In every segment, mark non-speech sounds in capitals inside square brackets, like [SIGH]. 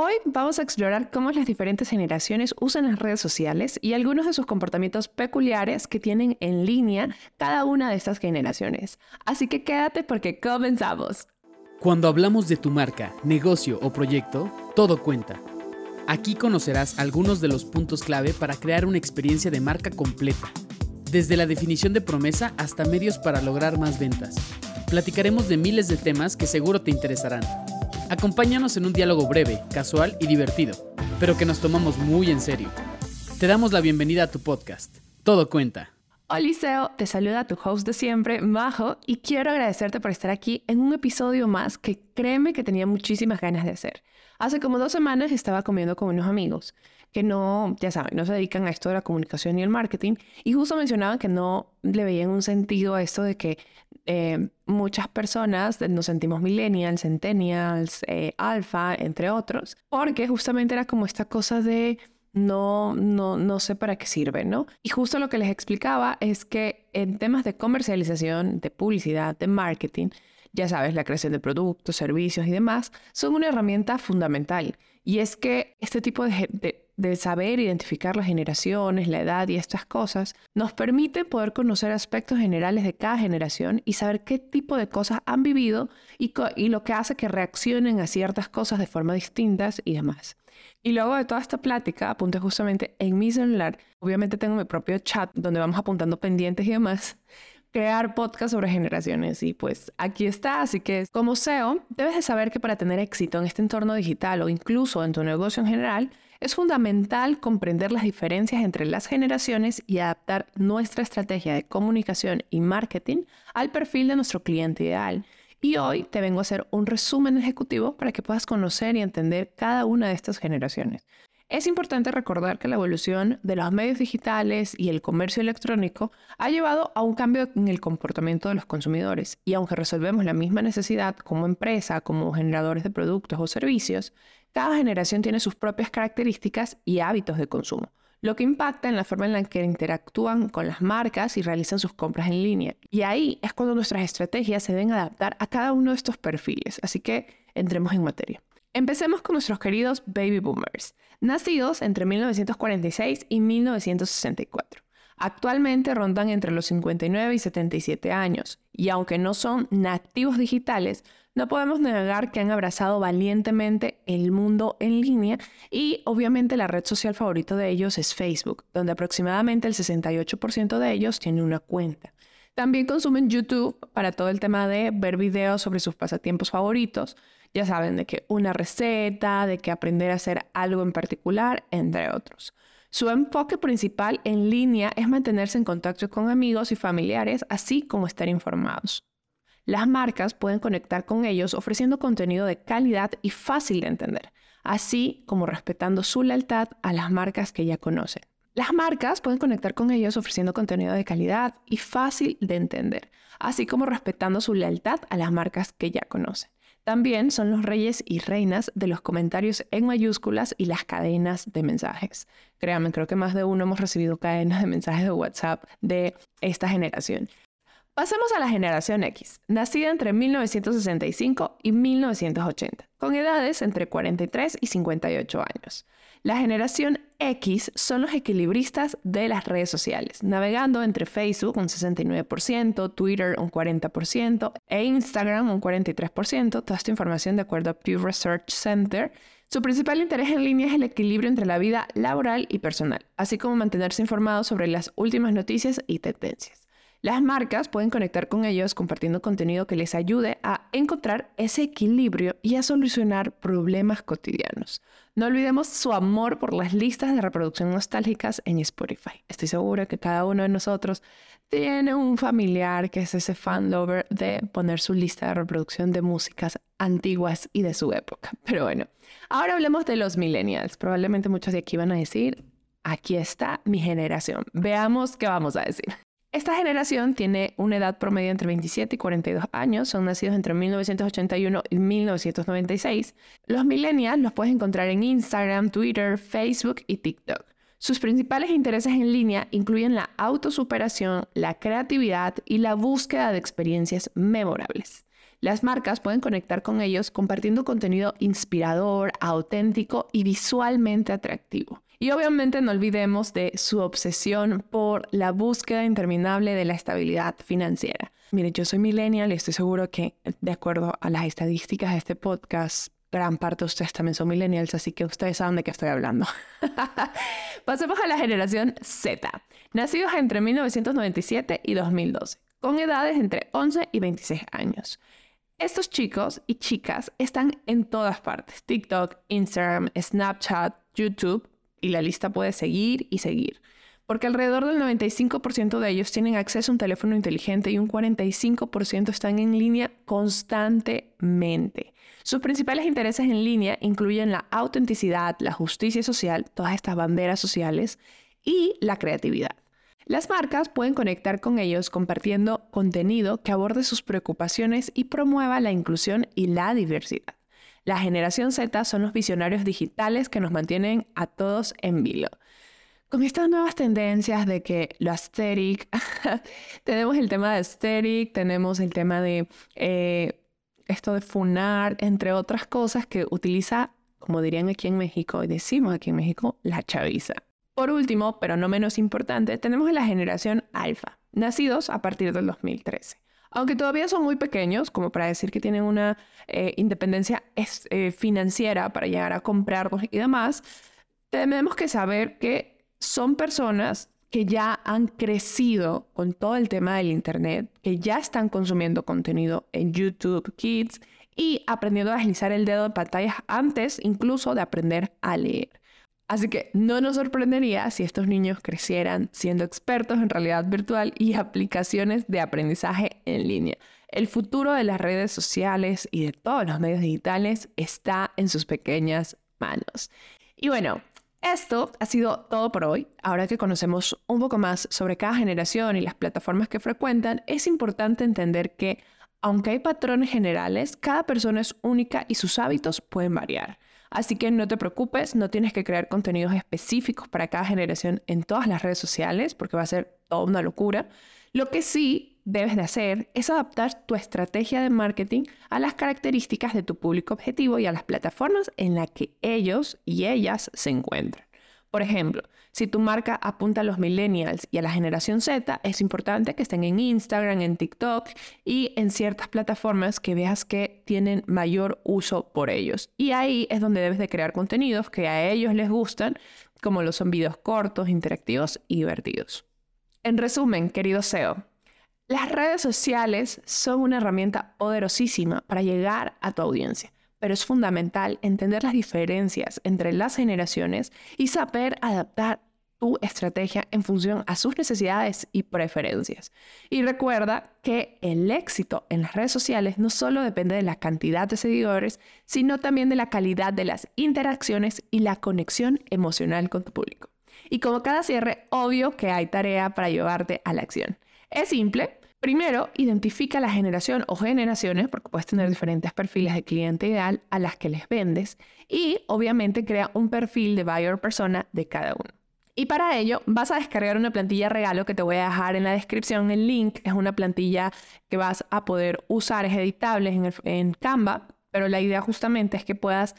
Hoy vamos a explorar cómo las diferentes generaciones usan las redes sociales y algunos de sus comportamientos peculiares que tienen en línea cada una de estas generaciones. Así que quédate porque comenzamos. Cuando hablamos de tu marca, negocio o proyecto, todo cuenta. Aquí conocerás algunos de los puntos clave para crear una experiencia de marca completa, desde la definición de promesa hasta medios para lograr más ventas. Platicaremos de miles de temas que seguro te interesarán. Acompáñanos en un diálogo breve, casual y divertido, pero que nos tomamos muy en serio. Te damos la bienvenida a tu podcast. Todo cuenta. Hola te saluda tu host de siempre, Majo, y quiero agradecerte por estar aquí en un episodio más que créeme que tenía muchísimas ganas de hacer. Hace como dos semanas estaba comiendo con unos amigos que no, ya saben, no se dedican a esto de la comunicación y el marketing, y justo mencionaban que no le veían un sentido a esto de que eh, muchas personas nos sentimos millennials, centennials, eh, alfa, entre otros, porque justamente era como esta cosa de no, no, no sé para qué sirve, ¿no? Y justo lo que les explicaba es que en temas de comercialización, de publicidad, de marketing, ya sabes, la creación de productos, servicios y demás, son una herramienta fundamental. Y es que este tipo de, de saber identificar las generaciones, la edad y estas cosas, nos permite poder conocer aspectos generales de cada generación y saber qué tipo de cosas han vivido y, lo que hace que reaccionen a ciertas cosas de forma distintas y demás. Y luego de toda esta plática, apunté justamente en mi celular, obviamente tengo mi propio chat donde vamos apuntando pendientes y demás, [LAUGHS] crear podcast sobre generaciones y pues aquí está, así que como SEO, debes de saber que para tener éxito en este entorno digital o incluso en tu negocio en general, es fundamental comprender las diferencias entre las generaciones y adaptar nuestra estrategia de comunicación y marketing al perfil de nuestro cliente ideal. Y hoy te vengo a hacer un resumen ejecutivo para que puedas conocer y entender cada una de estas generaciones. Es importante recordar que la evolución de los medios digitales y el comercio electrónico ha llevado a un cambio en el comportamiento de los consumidores y aunque resolvemos la misma necesidad como empresa, como generadores de productos o servicios, cada generación tiene sus propias características y hábitos de consumo, lo que impacta en la forma en la que interactúan con las marcas y realizan sus compras en línea. Y ahí es cuando nuestras estrategias se deben adaptar a cada uno de estos perfiles, así que entremos en materia. Empecemos con nuestros queridos baby boomers, nacidos entre 1946 y 1964. Actualmente rondan entre los 59 y 77 años, y aunque no son nativos digitales, no podemos negar que han abrazado valientemente el mundo en línea y obviamente la red social favorita de ellos es Facebook, donde aproximadamente el 68% de ellos tiene una cuenta. También consumen YouTube para todo el tema de ver videos sobre sus pasatiempos favoritos. Ya saben de que una receta, de que aprender a hacer algo en particular, entre otros. Su enfoque principal en línea es mantenerse en contacto con amigos y familiares, así como estar informados. Las marcas pueden conectar con ellos ofreciendo contenido de calidad y fácil de entender, así como respetando su lealtad a las marcas que ya conocen. Las marcas pueden conectar con ellos ofreciendo contenido de calidad y fácil de entender, así como respetando su lealtad a las marcas que ya conocen. También son los reyes y reinas de los comentarios en mayúsculas y las cadenas de mensajes. Créanme, creo que más de uno hemos recibido cadenas de mensajes de WhatsApp de esta generación. Pasemos a la generación X, nacida entre 1965 y 1980, con edades entre 43 y 58 años. La generación X son los equilibristas de las redes sociales, navegando entre Facebook un 69%, Twitter un 40% e Instagram un 43%, toda esta información de acuerdo a Pew Research Center. Su principal interés en línea es el equilibrio entre la vida laboral y personal, así como mantenerse informado sobre las últimas noticias y tendencias. Las marcas pueden conectar con ellos compartiendo contenido que les ayude a encontrar ese equilibrio y a solucionar problemas cotidianos. No olvidemos su amor por las listas de reproducción nostálgicas en Spotify. Estoy segura que cada uno de nosotros tiene un familiar que es ese fan lover de poner su lista de reproducción de músicas antiguas y de su época. Pero bueno, ahora hablemos de los millennials. Probablemente muchos de aquí van a decir, aquí está mi generación. Veamos qué vamos a decir. Esta generación tiene una edad promedio entre 27 y 42 años, son nacidos entre 1981 y 1996. Los millennials los puedes encontrar en Instagram, Twitter, Facebook y TikTok. Sus principales intereses en línea incluyen la autosuperación, la creatividad y la búsqueda de experiencias memorables. Las marcas pueden conectar con ellos compartiendo contenido inspirador, auténtico y visualmente atractivo. Y obviamente no olvidemos de su obsesión por la búsqueda interminable de la estabilidad financiera. Mire, yo soy millennial y estoy seguro que, de acuerdo a las estadísticas de este podcast, gran parte de ustedes también son millennials, así que ustedes saben de qué estoy hablando. [LAUGHS] Pasemos a la generación Z, nacidos entre 1997 y 2012, con edades entre 11 y 26 años. Estos chicos y chicas están en todas partes, TikTok, Instagram, Snapchat, YouTube, y la lista puede seguir y seguir. Porque alrededor del 95% de ellos tienen acceso a un teléfono inteligente y un 45% están en línea constantemente. Sus principales intereses en línea incluyen la autenticidad, la justicia social, todas estas banderas sociales y la creatividad. Las marcas pueden conectar con ellos compartiendo contenido que aborde sus preocupaciones y promueva la inclusión y la diversidad. La generación Z son los visionarios digitales que nos mantienen a todos en vilo. Con estas nuevas tendencias de que lo aesthetic, [LAUGHS] tenemos el tema de aesthetic, tenemos el tema de eh, esto de funar, entre otras cosas que utiliza, como dirían aquí en México, y decimos aquí en México, la chaviza. Por último, pero no menos importante, tenemos la generación alfa, nacidos a partir del 2013 aunque todavía son muy pequeños, como para decir que tienen una eh, independencia eh, financiera para llegar a comprarnos y demás, tenemos que saber que son personas que ya han crecido con todo el tema del Internet, que ya están consumiendo contenido en YouTube Kids y aprendiendo a deslizar el dedo en pantallas antes incluso de aprender a leer. Así que no nos sorprendería si estos niños crecieran siendo expertos en realidad virtual y aplicaciones de aprendizaje en línea. El futuro de las redes sociales y de todos los medios digitales está en sus pequeñas manos. Y bueno, esto ha sido todo por hoy. Ahora que conocemos un poco más sobre cada generación y las plataformas que frecuentan, es importante entender que, aunque hay patrones generales, cada persona es única y sus hábitos pueden variar. Así que no te preocupes, no tienes que crear contenidos específicos para cada generación en todas las redes sociales, porque va a ser toda una locura. Lo que sí debes de hacer es adaptar tu estrategia de marketing a las características de tu público objetivo y a las plataformas en las que ellos y ellas se encuentran. Por ejemplo, si tu marca apunta a los millennials y a la generación Z, es importante que estén en Instagram, en TikTok y en ciertas plataformas que veas que tienen mayor uso por ellos. Y ahí es donde debes de crear contenidos que a ellos les gustan, como lo son videos cortos, interactivos y divertidos. En resumen, querido SEO, las redes sociales son una herramienta poderosísima para llegar a tu audiencia pero es fundamental entender las diferencias entre las generaciones y saber adaptar tu estrategia en función a sus necesidades y preferencias. Y recuerda que el éxito en las redes sociales no solo depende de la cantidad de seguidores, sino también de la calidad de las interacciones y la conexión emocional con tu público. Y como cada cierre, obvio que hay tarea para llevarte a la acción. Es simple, Primero, identifica la generación o generaciones, porque puedes tener diferentes perfiles de cliente ideal a las que les vendes, y obviamente crea un perfil de buyer persona de cada uno. Y para ello vas a descargar una plantilla regalo que te voy a dejar en la descripción. El link es una plantilla que vas a poder usar, es editable en, Canva, pero la idea justamente es que puedas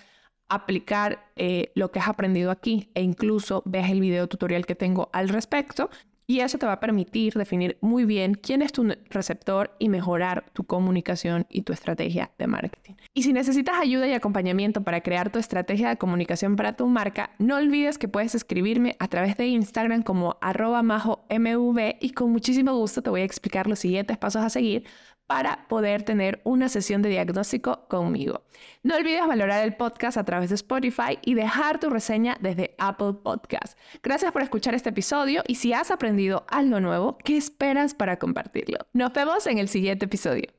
aplicar eh, lo que has aprendido aquí e incluso veas el video tutorial que tengo al respecto y eso te va a permitir definir muy bien quién es tu receptor y mejorar tu comunicación y tu estrategia de marketing. Y si necesitas ayuda y acompañamiento para crear tu estrategia de comunicación para tu marca, no olvides que puedes escribirme a través de Instagram como arroba mv y con muchísimo gusto te voy a explicar los siguientes pasos a seguir para poder tener una sesión de diagnóstico conmigo. No olvides valorar el podcast a través de Spotify y dejar tu reseña desde Apple Podcast. Gracias por escuchar este episodio y si has aprendido algo nuevo, ¿qué esperas para compartirlo? Nos vemos en el siguiente episodio.